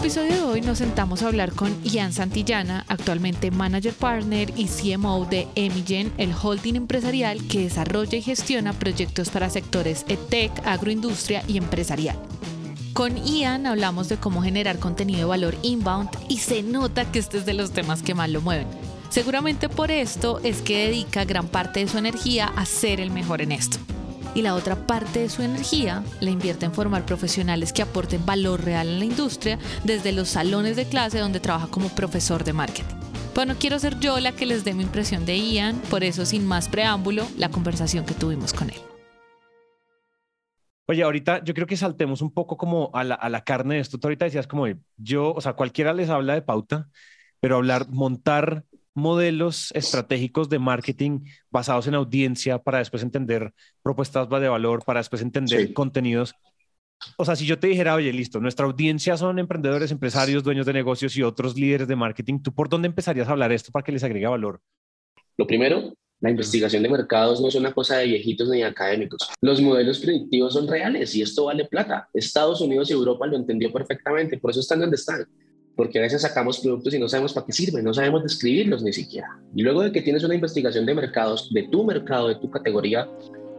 Episodio de hoy nos sentamos a hablar con Ian Santillana, actualmente Manager Partner y CMO de Emigen, el holding empresarial que desarrolla y gestiona proyectos para sectores EdTech, agroindustria y empresarial. Con Ian hablamos de cómo generar contenido de valor inbound y se nota que este es de los temas que más lo mueven. Seguramente por esto es que dedica gran parte de su energía a ser el mejor en esto y la otra parte de su energía la invierte en formar profesionales que aporten valor real en la industria desde los salones de clase donde trabaja como profesor de marketing. Pues no quiero ser yo la que les dé mi impresión de Ian, por eso sin más preámbulo, la conversación que tuvimos con él. Oye, ahorita yo creo que saltemos un poco como a la, a la carne de esto. Tú ahorita decías como yo, o sea, cualquiera les habla de pauta, pero hablar, montar modelos estratégicos de marketing basados en audiencia para después entender propuestas de valor, para después entender contenidos. O sea, si yo te dijera, oye, listo, nuestra audiencia son emprendedores, empresarios, dueños de negocios y otros líderes de marketing, ¿tú por dónde empezarías a hablar esto para que les agregue valor? Lo primero, la investigación de mercados no es una cosa de viejitos ni académicos. Los modelos predictivos son reales y esto vale plata. Estados Unidos y Europa lo entendió perfectamente, por eso están donde están porque a veces sacamos productos y no sabemos para qué sirven, no sabemos describirlos ni siquiera. Y luego de que tienes una investigación de mercados, de tu mercado, de tu categoría,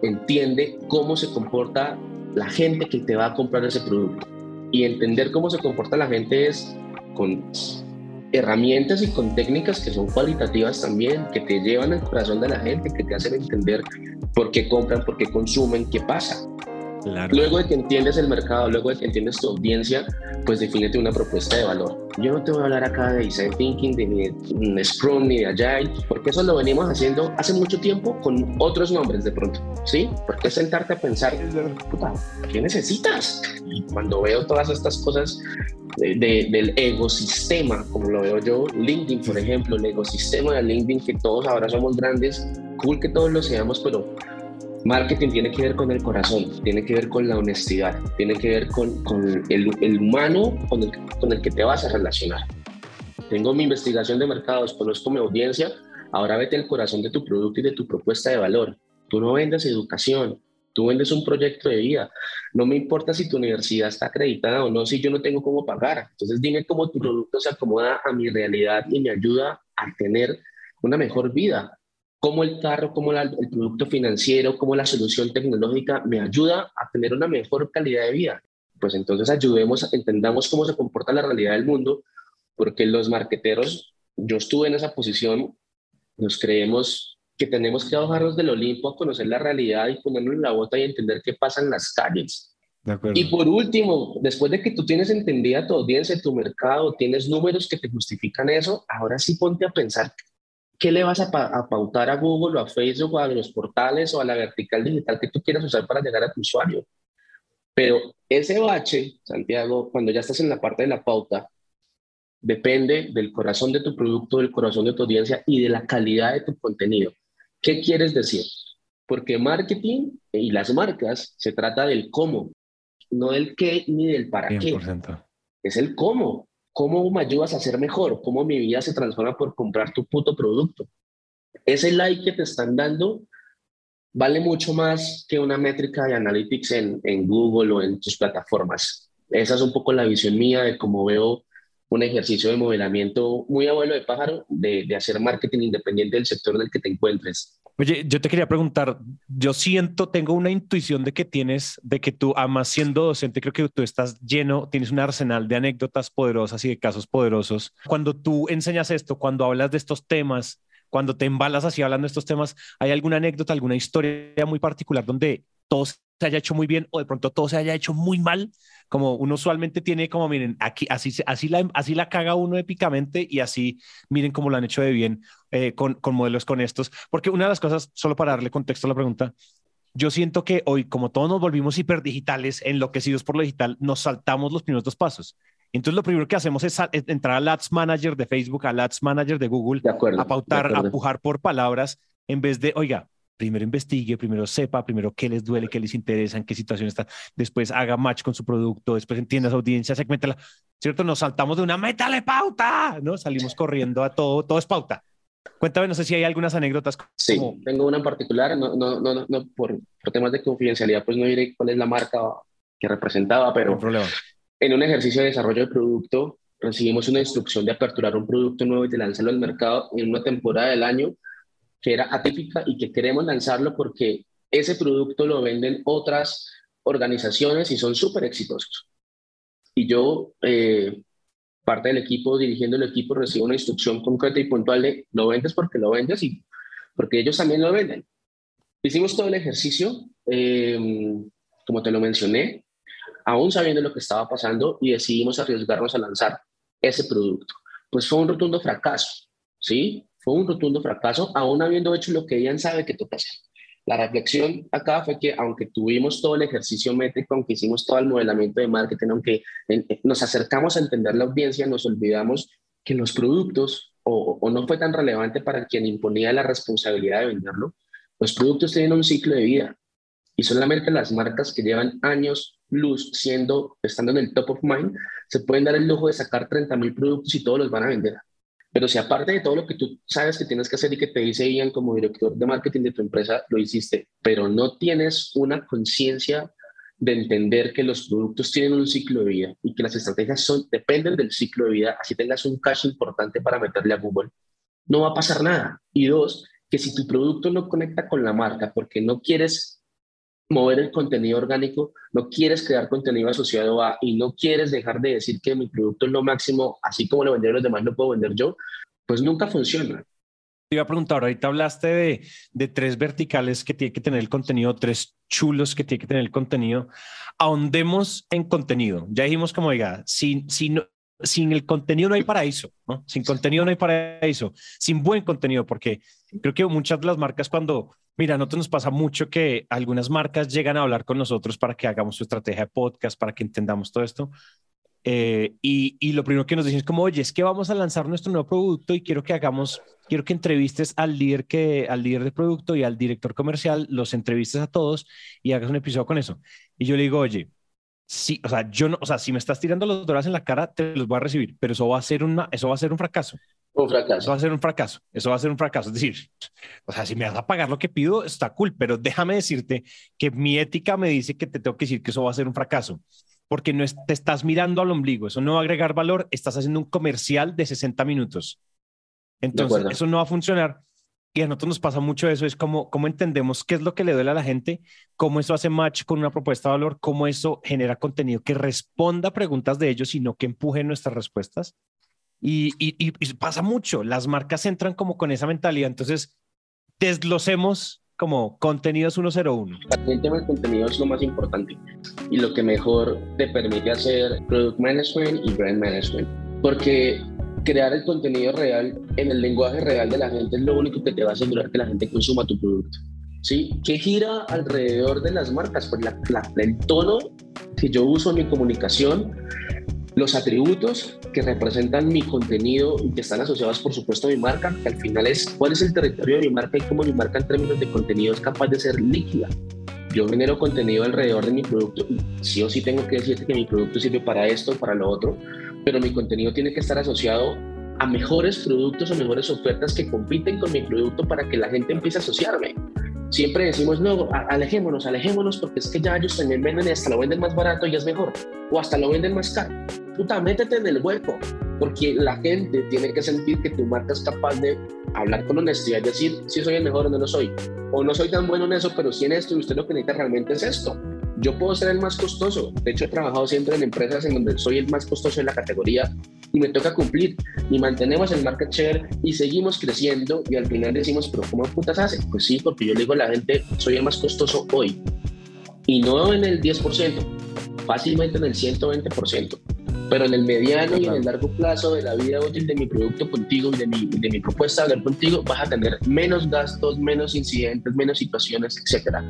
entiende cómo se comporta la gente que te va a comprar ese producto. Y entender cómo se comporta la gente es con herramientas y con técnicas que son cualitativas también, que te llevan al corazón de la gente, que te hacen entender por qué compran, por qué consumen, qué pasa. Luego de que entiendes el mercado, luego de que entiendes tu audiencia, pues defínete una propuesta de valor. Yo no te voy a hablar acá de design thinking, de ni de Scrum, ni de Agile, porque eso lo venimos haciendo hace mucho tiempo con otros nombres de pronto, ¿sí? Porque es sentarte a pensar, puta, ¿qué necesitas? Y cuando veo todas estas cosas del ecosistema, como lo veo yo, LinkedIn, por ejemplo, el ecosistema de LinkedIn, que todos ahora somos grandes, cool que todos lo seamos, pero Marketing tiene que ver con el corazón, tiene que ver con la honestidad, tiene que ver con, el, humano con el, con el que te vas a relacionar. Tengo mi investigación de mercados, conozco mi audiencia, ahora vete el corazón de tu producto y de tu propuesta de valor. Tú no vendes educación, tú vendes un proyecto de vida. No me importa si tu universidad está acreditada o no, si yo no tengo cómo pagar. Entonces dime cómo tu producto se acomoda a mi realidad y me ayuda a tener una mejor vida cómo el carro, cómo el producto financiero, cómo la solución tecnológica me ayuda a tener una mejor calidad de vida. Pues entonces ayudemos, entendamos cómo se comporta la realidad del mundo, porque los marqueteros, yo estuve en esa posición, nos creemos que tenemos que bajarnos del Olimpo a conocer la realidad y ponernos en la bota y entender qué pasa en las calles. y por último, después de que tú tienes entendida tu audiencia, tu mercado, tienes números que te justifican eso, ahora sí ponte a pensar ¿qué le vas a, pautar a Google o a Facebook o a los portales o a la vertical digital que tú quieras usar para llegar a tu usuario? Pero ese bache, Santiago, cuando ya estás en la parte de la pauta, depende del corazón de tu producto, del corazón de tu audiencia y de la calidad de tu contenido. ¿Qué quieres decir? Porque marketing y las marcas se trata del cómo, no del qué ni del para qué. Es el cómo. ¿Cómo me ayudas a ser mejor? ¿Cómo mi vida se transforma por comprar tu puto producto? Ese like que te están dando vale mucho más que una métrica de analytics en, Google o en tus plataformas. Esa es un poco la visión mía de cómo veo un ejercicio de modelamiento muy abuelo de pájaro de, de hacer marketing independiente del sector en el que te encuentres. Oye, yo te quería preguntar, yo siento, tengo una intuición de que tienes, de que tú, amas siendo docente, creo que tú estás lleno, tienes un arsenal de anécdotas poderosas y de casos poderosos. Cuando tú enseñas esto, cuando hablas de estos temas, cuando te embalas así hablando de estos temas, ¿hay alguna anécdota, alguna historia muy particular donde todo se haya hecho muy bien o de pronto todo se haya hecho muy mal? Como uno usualmente tiene como, miren, aquí así, así, la, así la caga uno épicamente y así miren cómo lo han hecho de bien eh, con, con modelos con estos. Porque una de las cosas, solo para darle contexto a la pregunta, yo siento que hoy, como todos nos volvimos hiperdigitales, enloquecidos por lo digital, nos saltamos los primeros dos pasos. Entonces lo primero que hacemos es, entrar al Ads Manager de Facebook, al Ads Manager de Google, a pautar, a pujar por palabras, en vez de, oiga, primero investigue, primero sepa, primero qué les duele, qué les interesa, en qué situación está, después haga match con su producto, después entienda su audiencia, segmentela, ¿cierto? Nos saltamos de una métale pauta, ¿no? Salimos corriendo a todo, todo es pauta. Cuéntame, no sé si hay algunas anécdotas. Sí, tengo una en particular, no, no, no, no por, por, temas de confidencialidad, pues no diré cuál es la marca que representaba, pero en un ejercicio de desarrollo de producto recibimos una instrucción de aperturar un producto nuevo y de lanzarlo al mercado en una temporada del año que era atípica y que queremos lanzarlo porque ese producto lo venden otras organizaciones y son súper exitosos. Y yo, eh, parte del equipo, dirigiendo el equipo, recibo una instrucción concreta y puntual de lo vendes porque lo vendes y porque ellos también lo venden. Hicimos todo el ejercicio, em, como te lo mencioné, aún sabiendo lo que estaba pasando y decidimos arriesgarnos a lanzar ese producto. Pues fue un rotundo fracaso, ¿sí? Fue un rotundo fracaso, aún habiendo hecho lo que Ian sabe que toca hacer. La reflexión acá fue que aunque tuvimos todo el ejercicio métrico, aunque hicimos todo el modelamiento de marketing, aunque nos acercamos a entender la audiencia, nos olvidamos que los productos, o, o no fue tan relevante para quien imponía la responsabilidad de venderlo, los productos tienen un ciclo de vida y solamente las marcas que llevan años luz siendo, estando en el top of mind, se pueden dar el lujo de sacar 30 mil productos y todos los van a vender. Pero si aparte de todo lo que tú sabes que tienes que hacer y que te dice Ian como director de marketing de tu empresa, lo hiciste, pero no tienes una conciencia de entender que los productos tienen un ciclo de vida y que las estrategias son, dependen del ciclo de vida, así tengas un cash importante para meterle a Google, no va a pasar nada. Y dos, que si tu producto no conecta con la marca porque no quieres mover el contenido orgánico, no quieres crear contenido asociado a y no quieres dejar de decir que mi producto es lo máximo, así como lo vendieron los demás, lo puedo vender yo, pues nunca funciona. Te iba a preguntar, ahorita hablaste de, de tres verticales que tiene que tener el contenido, tres chulos que tiene que tener el contenido. Ahondemos en contenido. Ya dijimos como, diga, sin, sin, sin el contenido no hay paraíso, ¿no? Sin contenido no hay paraíso, sin buen contenido, porque creo que muchas de las marcas cuando Mira, a nosotros nos pasa mucho que algunas marcas llegan a hablar con nosotros para que hagamos su estrategia de podcast, para que entendamos todo esto. Eh, y, lo primero que nos dicen es como, oye, es que vamos a lanzar nuestro nuevo producto y quiero que hagamos, quiero que entrevistes al líder, al líder de producto y al director comercial, los entrevistes a todos y hagas un episodio con eso. Y yo le digo, oye, sí, o sea, yo no, o sea, si me estás tirando los dólares en la cara, te los voy a recibir, pero eso va a ser una, eso va a ser un fracaso. Un fracaso. Eso va a ser un fracaso. Eso va a ser un fracaso. Es decir, o sea, si me vas a pagar lo que pido, está cool, pero déjame decirte que mi ética me dice que te tengo que decir que eso va a ser un fracaso, porque no te estás mirando al ombligo. Eso no va a agregar valor. Estás haciendo un comercial de 60 minutos. Entonces, eso no va a funcionar. Y a nosotros nos pasa mucho eso, es como cómo entendemos qué es lo que le duele a la gente, cómo eso hace match con una propuesta de valor, cómo eso genera contenido que responda a preguntas de ellos, sino que empuje nuestras respuestas. Y, y, pasa mucho, las marcas entran como con esa mentalidad, entonces desglosemos como contenidos 101. El tema del contenido es lo más importante y lo que mejor te permite hacer product management y brand management, porque crear el contenido real en el lenguaje real de la gente es lo único que te va a asegurar que la gente consuma tu producto. ¿Sí? ¿Qué gira alrededor de las marcas? Pues la, el tono que yo uso en mi comunicación, los atributos que representan mi contenido y que están asociados, por supuesto, a mi marca, que al final es cuál es el territorio de mi marca y cómo mi marca en términos de contenido es capaz de ser líquida. Yo genero contenido alrededor de mi producto y sí o sí tengo que decirte que mi producto sirve para esto, para lo otro, pero mi contenido tiene que estar asociado a mejores productos o mejores ofertas que compiten con mi producto para que la gente empiece a asociarme. Siempre decimos, no, alejémonos, alejémonos, porque es que ya ellos también venden y hasta lo venden más barato y es mejor, o hasta lo venden más caro puta, métete en el hueco, porque la gente tiene que sentir que tu marca es capaz de hablar con honestidad y decir si soy el mejor o no lo soy, o no soy tan bueno en eso, pero si en esto y usted lo que necesita realmente es esto. Yo puedo ser el más costoso, de hecho he trabajado siempre en empresas en donde soy el más costoso en la categoría y me toca cumplir y mantenemos el market share y seguimos creciendo y al final decimos, pero ¿cómo putas hace? Pues sí, porque yo le digo a la gente, soy el más costoso hoy y no en el 10%, fácilmente en el 120%. Pero en el mediano y en el largo plazo de la vida útil de mi producto contigo y de mi, de mi propuesta de hablar contigo, vas a tener menos gastos, menos incidentes, menos situaciones, etcétera.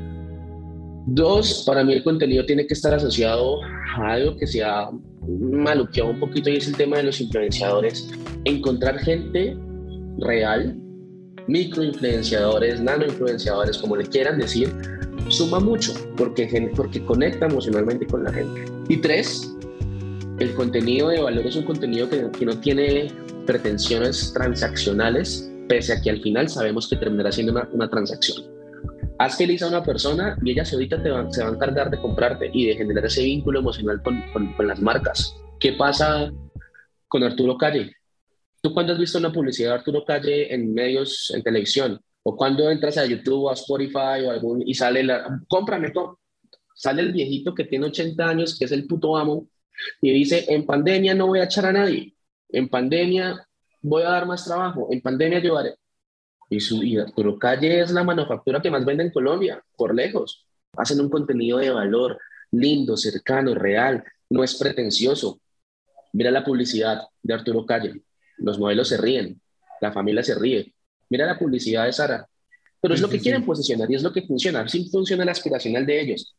Dos, para mí el contenido tiene que estar asociado a algo que sea maluqueado un poquito y es el tema de los influenciadores. Encontrar gente real, microinfluenciadores, nanoinfluenciadores, como le quieran decir, suma mucho porque, porque conecta emocionalmente con la gente. Y tres, el contenido de valor es un contenido que, que no tiene pretensiones transaccionales, pese a que al final sabemos que terminará siendo una, una transacción. Haz feliz a una persona y ella solita te se va a encargar de comprarte y de generar ese vínculo emocional con, con, las marcas. ¿Qué pasa con Arturo Calle? ¿Tú cuándo has visto una publicidad de Arturo Calle en medios, en televisión? O cuando entras a YouTube o a Spotify o algún y sale la, cómprame todo. Sale el viejito que tiene 80 años, que es el puto amo, y dice, en pandemia no voy a echar a nadie. En pandemia voy a dar más trabajo. En pandemia llevaré. Y, su, y Arturo Calle es la manufactura que más vende en Colombia, por lejos. Hacen un contenido de valor, lindo, cercano, real. No es pretencioso. Mira la publicidad de Arturo Calle. Los modelos se ríen. La familia se ríe Mira la publicidad de Sara. Pero es lo que quieren posicionar y es lo que funciona. Así funciona el aspiracional de ellos.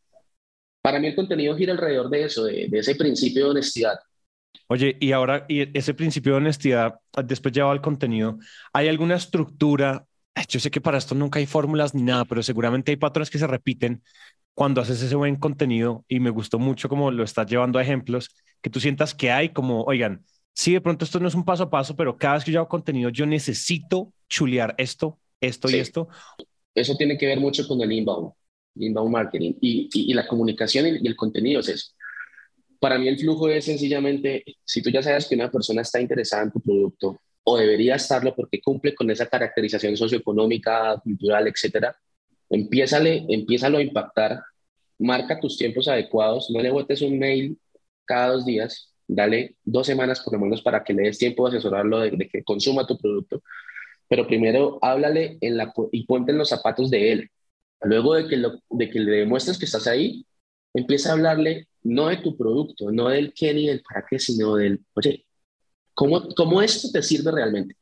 Para mí el contenido gira alrededor de eso, de, ese principio de honestidad. Oye, y ahora, y ese principio de honestidad, después llevado al contenido, ¿hay alguna estructura? Yo sé que para esto nunca hay fórmulas ni nada, pero seguramente hay patrones que se repiten cuando haces ese buen contenido y me gustó mucho como lo estás llevando a ejemplos, que tú sientas que hay como, oigan, sí, de pronto esto no es un paso a paso, pero cada vez que yo hago contenido, yo necesito chulear esto, esto y esto. Eso tiene que ver mucho con el inbound, inbound marketing y, y, la comunicación y, el contenido es eso. Para mí el flujo es sencillamente, si tú ya sabes que una persona está interesada en tu producto o debería estarlo porque cumple con esa caracterización socioeconómica, cultural, etcétera, empiézale, empiézalo a impactar, marca tus tiempos adecuados, no le botes un mail cada dos días, dale dos semanas por lo menos para que le des tiempo de asesorarlo de, que consuma tu producto. Pero primero háblale en la, y ponte en los zapatos de él. Luego de que, lo, de que le demuestres que estás ahí, empieza a hablarle no de tu producto, no del qué ni del para qué, sino del, oye, ¿cómo, cómo esto te sirve realmente?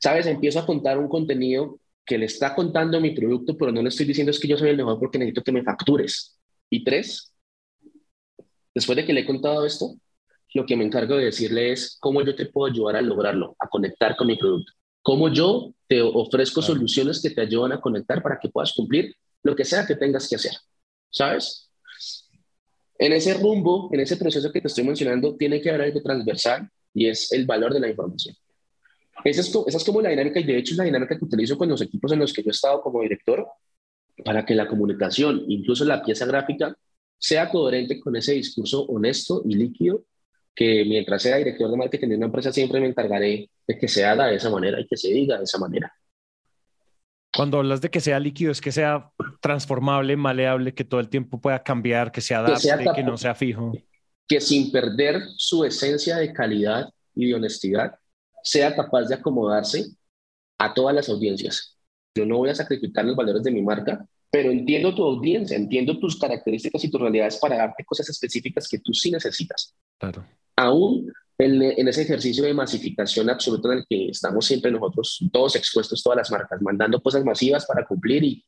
¿Sabes? Empiezo a contar un contenido que le está contando mi producto, pero no le estoy diciendo es que yo soy el mejor porque necesito que me factures. Y tres, después de que le he contado esto, lo que me encargo de decirle es cómo yo te puedo ayudar a lograrlo, a conectar con mi producto. Cómo yo te ofrezco soluciones que te ayudan a conectar para que puedas cumplir lo que sea que tengas que hacer. ¿Sabes? En ese rumbo, en ese proceso que te estoy mencionando, tiene que haber algo transversal y es el valor de la información. Esa es, esa es como la dinámica y de hecho es la dinámica que utilizo con los equipos en los que yo he estado como director para que la comunicación, incluso la pieza gráfica, sea coherente con ese discurso honesto y líquido que mientras sea director de marketing de una empresa siempre me encargaré de que se haga de esa manera y que se diga de esa manera. Cuando hablas de que sea líquido, es que sea transformable, maleable, que todo el tiempo pueda cambiar, que se adapte, que, que no sea fijo. Que sin perder su esencia de calidad y de honestidad, sea capaz de acomodarse a todas las audiencias. Yo no voy a sacrificar los valores de mi marca, pero entiendo tu audiencia, entiendo tus características y tus realidades para darte cosas específicas que tú sí necesitas. Claro aún en, ese ejercicio de masificación absoluta en el que estamos siempre nosotros, todos expuestos, todas las marcas, mandando cosas masivas para cumplir y,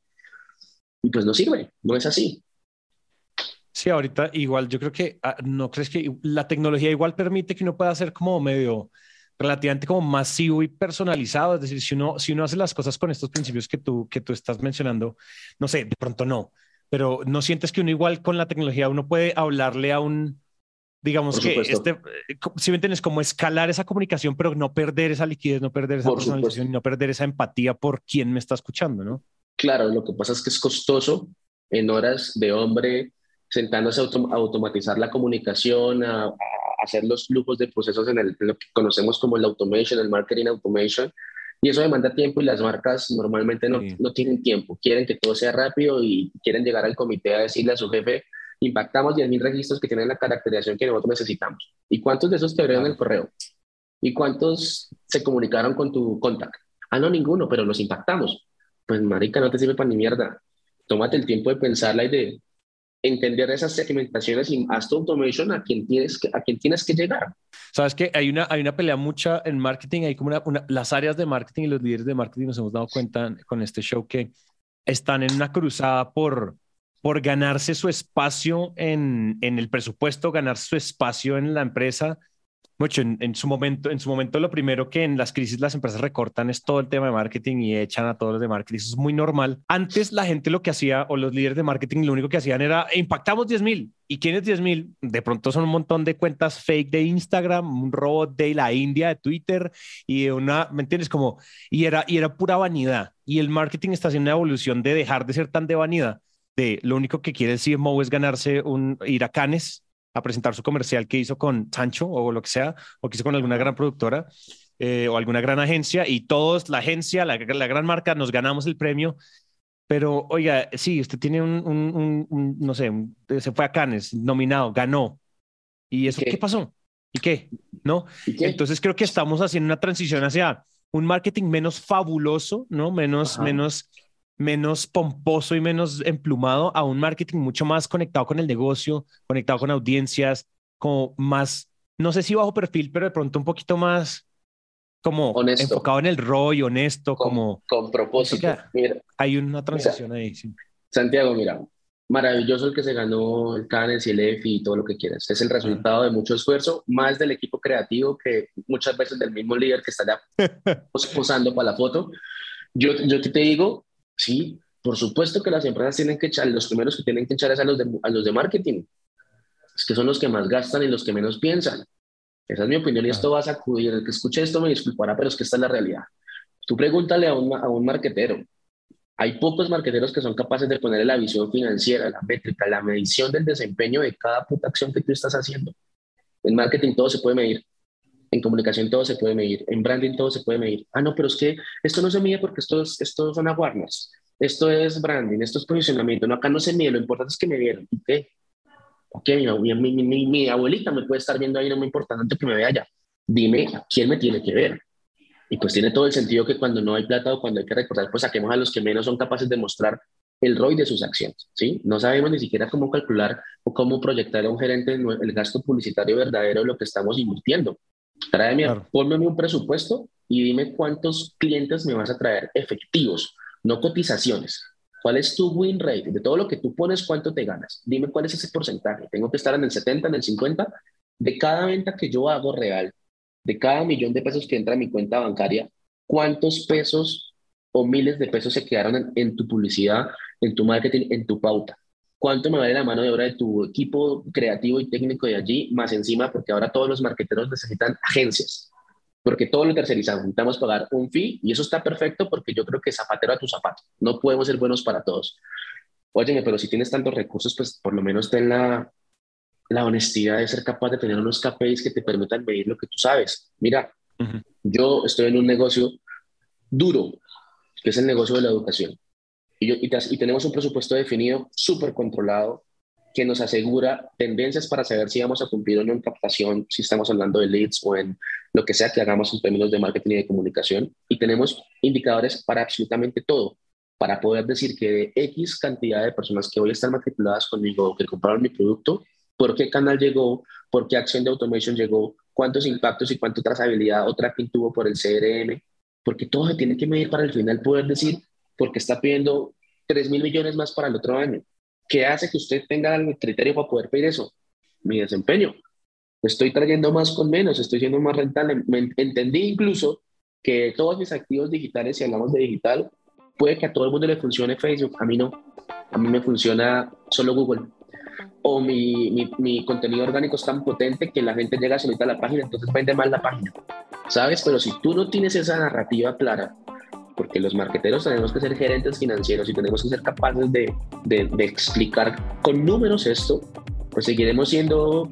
y pues no sirve, no es así. Sí, ahorita igual yo creo que, ah, ¿no crees que la tecnología igual permite que uno pueda ser como medio relativamente como masivo y personalizado? Es decir, si uno, si uno hace las cosas con estos principios que tú, que tú estás mencionando, no sé, de pronto no, pero ¿no sientes que uno igual con la tecnología uno puede hablarle a un Digamos que este, eh, si me entiendes, como escalar esa comunicación, pero no perder esa liquidez, no perder esa personalización, no perder esa empatía por quien me está escuchando, ¿no? Claro, lo que pasa es que es costoso en horas de hombre sentándose a automatizar la comunicación, a, hacer los flujos de procesos en, el, lo que conocemos como el automation, el marketing automation, y eso demanda tiempo y las marcas normalmente no, no tienen tiempo, quieren que todo sea rápido y quieren llegar al comité a decirle a su jefe, impactamos 10.000 registros que tienen la caracterización que nosotros necesitamos. ¿Y cuántos de esos te abrieron el correo? ¿Y cuántos se comunicaron con tu contact? Ah, no, ninguno, pero los impactamos. Pues, marica, no te sirve para ni mierda. Tómate el tiempo de pensarla y de entender esas segmentaciones y haz tu automation a quien tienes que, a quien tienes que llegar. Sabes que hay una, hay una pelea mucha en marketing, hay como una, las áreas de marketing y los líderes de marketing nos hemos dado cuenta con este show que están en una cruzada por por ganarse su espacio en, en el presupuesto, ganarse su espacio en la empresa, mucho en, su momento, en su momento lo primero que en las crisis las empresas recortan es todo el tema de marketing y echan a todos los de marketing. Eso es muy normal. Antes la gente lo que hacía o los líderes de marketing lo único que hacían era impactamos 10 mil. ¿Y quiénes 10 mil? De pronto son un montón de cuentas fake de Instagram, un robot de la India, de Twitter y una, ¿me entiendes? Como, y era, y era pura vanidad. Y el marketing está haciendo una evolución de dejar de ser tan de vanidad de lo único que quiere el CMO es ganarse un ir a Cannes a presentar su comercial que hizo con Sancho o lo que sea, o que hizo con alguna gran productora eh, o alguna gran agencia, y todos, la agencia, la, gran marca, nos ganamos el premio. Pero, oiga, sí, usted tiene un, no sé, se fue a Cannes, nominado, ganó. ¿Y eso qué, pasó? ¿Y qué? ¿No? Entonces creo que estamos haciendo una transición hacia un marketing menos fabuloso, ¿no? Menos, menos menos pomposo y menos emplumado a un marketing mucho más conectado con el negocio, conectado con audiencias, como más, no sé si bajo perfil, pero de pronto un poquito más como enfocado en el rol, honesto, como... Con propósito. Mira, hay una transición ahí. Santiago, mira, maravilloso el que se ganó el Cannes y el EFI y todo lo que quieras. Es el resultado de mucho esfuerzo, más del equipo creativo que muchas veces del mismo líder que está ya posando para la foto. Yo, yo te digo, Sí, por supuesto que las empresas tienen que echar, los primeros que tienen que echar es a los de, a los de marketing. Es que son los que más gastan y los que menos piensan. Esa es mi opinión y esto vas a acudir. El que escuche esto me disculpará, pero es que esta es la realidad. Tú pregúntale a un, a un marquetero. Hay pocos marqueteros que son capaces de ponerle la visión financiera, la métrica, la medición del desempeño de cada puta acción que tú estás haciendo. En marketing todo se puede medir. En comunicación todo se puede medir, en branding todo se puede medir. Ah, no, pero es que esto no se mide porque esto, es, esto son awareness, esto es branding, esto es posicionamiento. No, acá no se mide, lo importante es que me vieron. ¿Qué? Ok, mi, mi, mi, mi, abuelita me puede estar viendo ahí, no me importa tanto que me vea allá. Dime quién me tiene que ver. Y pues tiene todo el sentido que cuando no hay plata o cuando hay que recordar, pues saquemos a los que menos son capaces de mostrar el ROI de sus acciones, ¿sí? No sabemos ni siquiera cómo calcular o cómo proyectar a un gerente el gasto publicitario verdadero de lo que estamos invirtiendo. Tráeme, claro. ponme un presupuesto y dime cuántos clientes me vas a traer efectivos, no cotizaciones. ¿Cuál es tu win rate? De todo lo que tú pones, ¿cuánto te ganas? Dime cuál es ese porcentaje. Tengo que estar en el 70, en el 50. De cada venta que yo hago real, de cada millón de pesos que entra a mi cuenta bancaria, ¿cuántos pesos o miles de pesos se quedaron en tu publicidad, en tu marketing, en tu pauta? Cuánto me vale la mano de obra de tu equipo creativo y técnico de allí, más encima, porque ahora todos los marqueteros necesitan agencias, porque todo lo tercerizamos, necesitamos pagar un fee y eso está perfecto porque yo creo que zapatero a tu zapato, no podemos ser buenos para todos. Óyeme, pero si tienes tantos recursos, pues por lo menos ten la, la honestidad de ser capaz de tener unos KPIs que te permitan medir lo que tú sabes. Mira, yo estoy en un negocio duro, que es el negocio de la educación y, tenemos un presupuesto definido, súper controlado, que nos asegura tendencias para saber si vamos a cumplir o no en captación, si estamos hablando de leads o en lo que sea que hagamos en términos de marketing y de comunicación. Y tenemos indicadores para absolutamente todo, para poder decir que de X cantidad de personas que hoy están matriculadas conmigo, que compraron mi producto, por qué canal llegó, por qué acción de automation llegó, cuántos impactos y cuánta trazabilidad o tracking tuvo por el CRM, porque todo se tiene que medir para al final poder decir porque está pidiendo 3 mil millones más para el otro año. ¿Qué hace que usted tenga el criterio para poder pedir eso? Mi desempeño. Estoy trayendo más con menos, estoy siendo más rentable. entendí incluso que todos mis activos digitales, si hablamos de digital, puede que a todo el mundo le funcione Facebook, a mí no. A mí me funciona solo Google. O mi, mi, mi contenido orgánico es tan potente que la gente llega solita a la página, entonces vende mal la página. ¿Sabes? Pero si tú no tienes esa narrativa clara, porque los marqueteros tenemos que ser gerentes financieros y tenemos que ser capaces de, de, explicar con números esto, pues seguiremos siendo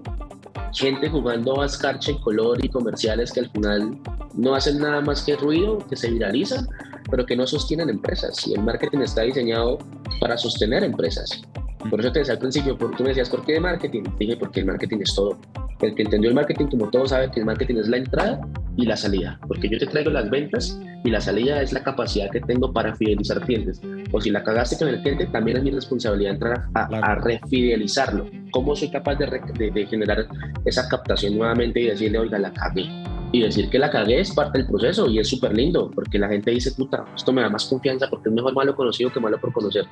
gente jugando a escarcha y color y comerciales que al final no hacen nada más que ruido, que se viralizan, pero que no sostienen empresas. Y el marketing está diseñado para sostener empresas. Por eso te decía al principio, tú me decías, ¿por qué marketing? Dije, porque el marketing es todo. El que entendió el marketing, como todos saben que el marketing es la entrada y la salida, porque yo te traigo las ventas y la salida es la capacidad que tengo para fidelizar clientes. O si la cagaste con el cliente, también es mi responsabilidad entrar a, refidelizarlo. ¿Cómo soy capaz de, de, generar esa captación nuevamente y decirle, oiga, la cagué? Y decir que la cagué es parte del proceso y es súper lindo, porque la gente dice, puta, esto me da más confianza porque es mejor malo conocido que malo por conocer.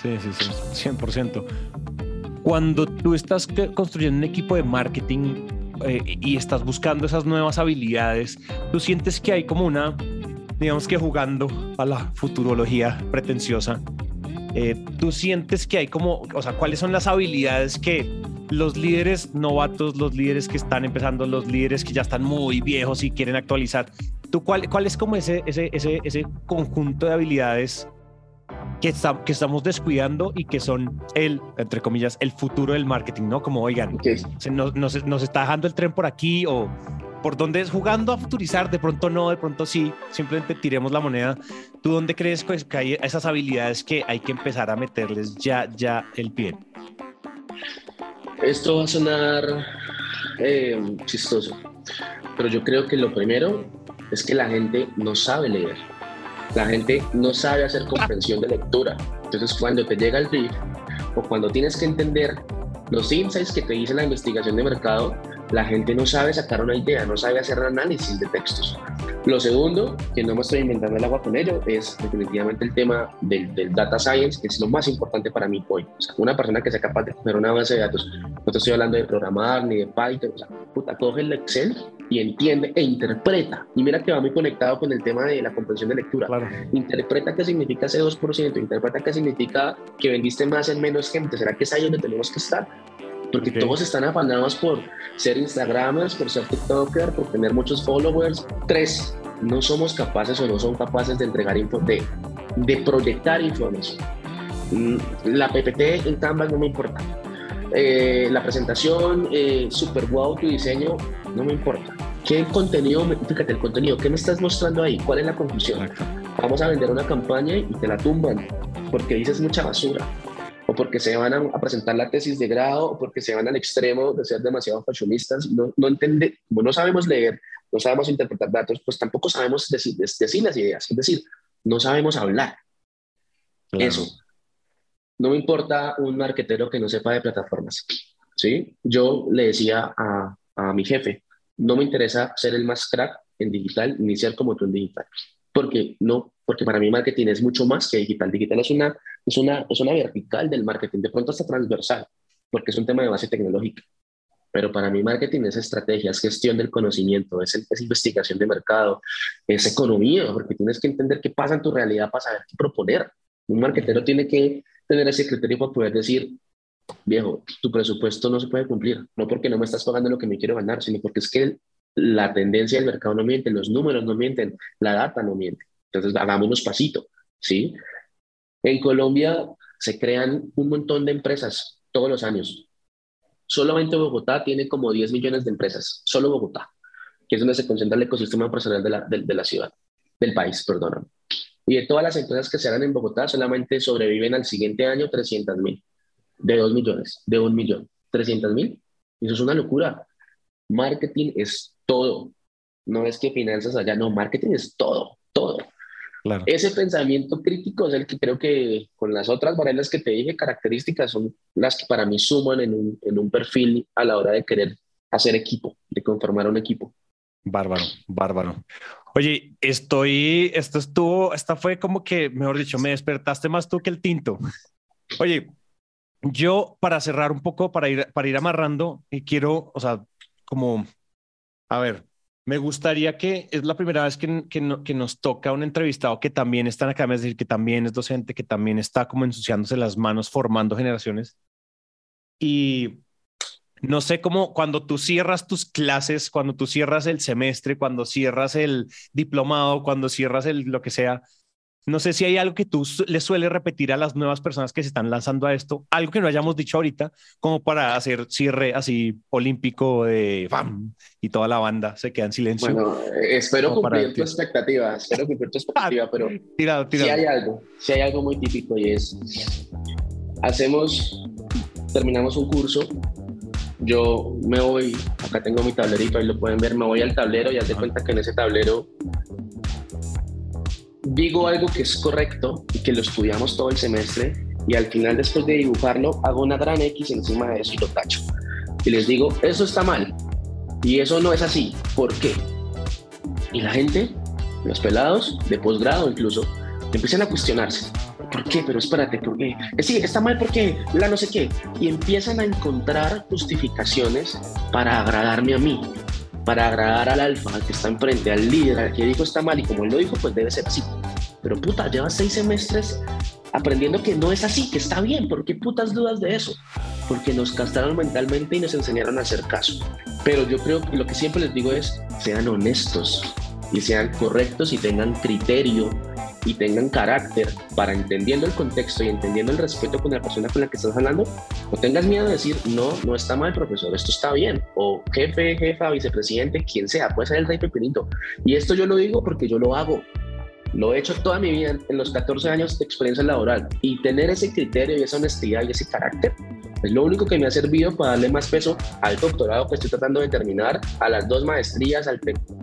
Sí, sí, sí, 100%. Cuando tú estás construyendo un equipo de marketing eh, y estás buscando esas nuevas habilidades, tú sientes que hay como una, digamos que jugando a la futurología pretenciosa, eh, tú sientes que hay como, o sea, cuáles son las habilidades que los líderes novatos, los líderes que están empezando, los líderes que ya están muy viejos y quieren actualizar, ¿tú cuál, cuál es como ese, ese, ese, ese conjunto de habilidades que, que estamos descuidando y que son el, entre comillas, el futuro del marketing, ¿no? Como, oigan, se nos, nos, nos, está dejando el tren por aquí o por dónde es jugando a futurizar, de pronto no, de pronto sí, simplemente tiremos la moneda. ¿Tú dónde crees que hay esas habilidades que hay que empezar a meterles ya, ya el pie? Esto va a sonar eh, chistoso, pero yo creo que lo primero es que la gente no sabe leer. La gente no sabe hacer comprensión de lectura. Entonces, cuando te llega el brief o cuando tienes que entender los insights que te dice la investigación de mercado, la gente no sabe sacar una idea, no sabe hacer análisis de textos. Lo segundo, que no me estoy inventando el agua con ello, es definitivamente el tema del, data science, que es lo más importante para mí hoy. O sea, una persona que sea capaz de coger una base de datos, no te estoy hablando de programar ni de Python, o sea, puta, coge el Excel y entiende e interpreta. Y mira que va muy conectado con el tema de la comprensión de lectura. Interpreta qué significa ese 2%, interpreta qué significa que vendiste más en menos gente. ¿Será que es ahí donde tenemos que estar? Porque todos están afanados por ser Instagramers, por ser TikToker, por tener muchos followers. Tres, no somos capaces o no son capaces de entregar info, de, de proyectar información. Mm, la PPT en Canvas no me importa. Eh, la presentación, eh, super wow tu diseño, no me importa. ¿Qué contenido, fíjate el contenido, qué me estás mostrando ahí? ¿Cuál es la conclusión? Vamos a vender una campaña y te la tumban porque dices mucha basura porque se van a, presentar la tesis de grado, o porque se van al extremo de ser demasiado fashionistas, no, no entiende, como no sabemos leer, no sabemos interpretar datos, pues tampoco sabemos decir, decir las ideas, es decir, no sabemos hablar. Eso. No me importa un marquetero que no sepa de plataformas, ¿sí? Yo le decía a, a mi jefe, no me interesa ser el más crack en digital, ni ser como tú en digital porque no, porque para mí marketing es mucho más que digital. Digital es una, es una, es una vertical del marketing, de pronto hasta transversal, porque es un tema de base tecnológica. Pero para mí marketing es estrategia, es gestión del conocimiento, es, es investigación de mercado, es economía, porque tienes que entender qué pasa en tu realidad para saber qué proponer. Un marketero tiene que tener ese criterio para poder decir, viejo, tu presupuesto no se puede cumplir, no porque no me estás pagando lo que me quiero ganar, sino porque es que la tendencia del mercado no miente, los números no mienten, la data no miente. Entonces, hagámonos pasito, ¿sí? En Colombia se crean un montón de empresas todos los años. Solamente Bogotá tiene como 10 millones de empresas, solo Bogotá, que es donde se concentra el ecosistema empresarial de la, de, la ciudad, del país, perdón. Y de todas las empresas que se hagan en Bogotá, solamente sobreviven al siguiente año 300 mil, de 2 millones, de 1 millón, 300 mil. Eso es una locura. Marketing es todo. No es que finanzas allá, no, marketing es todo, todo. Claro. Ese pensamiento crítico es el que creo que con las otras variables que te dije, características, son las que para mí suman en un, en un perfil a la hora de querer hacer equipo, de conformar un equipo. Bárbaro, bárbaro. Oye, estoy, esto estuvo, esta fue como que, mejor dicho, me despertaste más tú que el tinto. Oye, yo para cerrar un poco, para ir, para ir amarrando, y quiero, o sea, como a ver, me gustaría que es la primera vez que, que, nos toca un entrevistado que también está en academia, es decir, que también es docente, que también está como ensuciándose las manos formando generaciones. Y no sé cómo cuando tú cierras tus clases, cuando tú cierras el semestre, cuando cierras el diplomado, cuando cierras el lo que sea, no sé si hay algo que tú le sueles repetir a las nuevas personas que se están lanzando a esto, algo que no hayamos dicho ahorita, como para hacer cierre así olímpico de ¡bam! y toda la banda se queda en silencio. Bueno, espero cumplir tu expectativa, espero cumplir tu expectativa, pero si hay algo, si hay algo muy típico y es, hacemos, terminamos un curso, yo me voy, acá tengo mi tablerito, ahí lo pueden ver, me voy al tablero y haz de cuenta que en ese tablero digo algo que es correcto y que lo estudiamos todo el semestre y al final después de dibujarlo hago una gran X encima de eso y lo tacho. Y les digo, eso está mal y eso no es así. ¿Por qué? Y la gente, los pelados de posgrado incluso, empiezan a cuestionarse. ¿por qué? Pero espérate, ¿por qué? Eh, sí, está mal porque la no sé qué. Y empiezan a encontrar justificaciones para agradarme a mí, para agradar al alfa, al que está enfrente, al líder, al que dijo está mal y como él lo dijo, pues debe ser así. Pero puta, llevas seis semestres aprendiendo que no es así, que está bien. ¿Por qué putas dudas de eso? Porque nos castraron mentalmente y nos enseñaron a hacer caso. Pero yo creo que lo que siempre les digo es, sean honestos y sean correctos y tengan criterio y tengan carácter para entendiendo el contexto y entendiendo el respeto con la persona con la que estás hablando, no tengas miedo de decir, no, no está mal, profesor, esto está bien. O jefe, jefa, vicepresidente, quien sea, puede ser el rey pepinito. Y esto yo lo digo porque yo lo hago. Lo he hecho toda mi vida en los 14 años de experiencia laboral y tener ese criterio y esa honestidad y ese carácter es lo único que me ha servido para darle más peso al doctorado que estoy tratando de terminar, a las dos maestrías, al,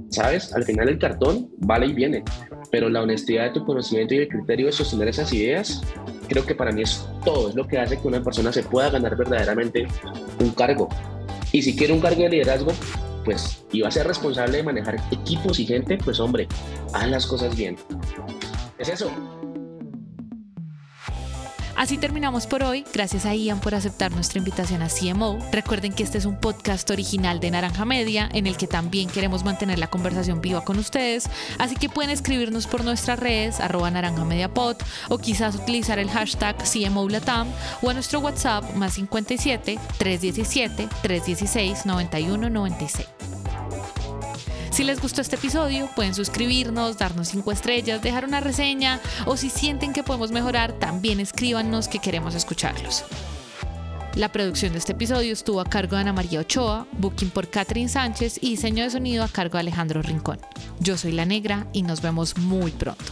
¿sabes? Al final el cartón vale y viene, pero la honestidad de tu conocimiento y el criterio de sostener esas ideas, creo que para mí es todo, es lo que hace que una persona se pueda ganar verdaderamente un cargo. Y si quiere un cargo de liderazgo, pues, y va a ser responsable de manejar equipos y gente, pues hombre, haz las cosas bien. Es eso. Así terminamos por hoy. Gracias a Ian por aceptar nuestra invitación a CMO. Recuerden que este es un podcast original de Naranja Media en el que también queremos mantener la conversación viva con ustedes. Así que pueden escribirnos por nuestras redes, arroba naranja media o quizás utilizar el hashtag CMO Latam o a nuestro WhatsApp más 57 317 316 9196. Si les gustó este episodio, pueden suscribirnos, darnos cinco estrellas, dejar una reseña o si sienten que podemos mejorar, también escríbanos que queremos escucharlos. La producción de este episodio estuvo a cargo de Ana María Ochoa, booking por Catherine Sánchez y diseño de sonido a cargo de Alejandro Rincón. Yo soy La Negra y nos vemos muy pronto.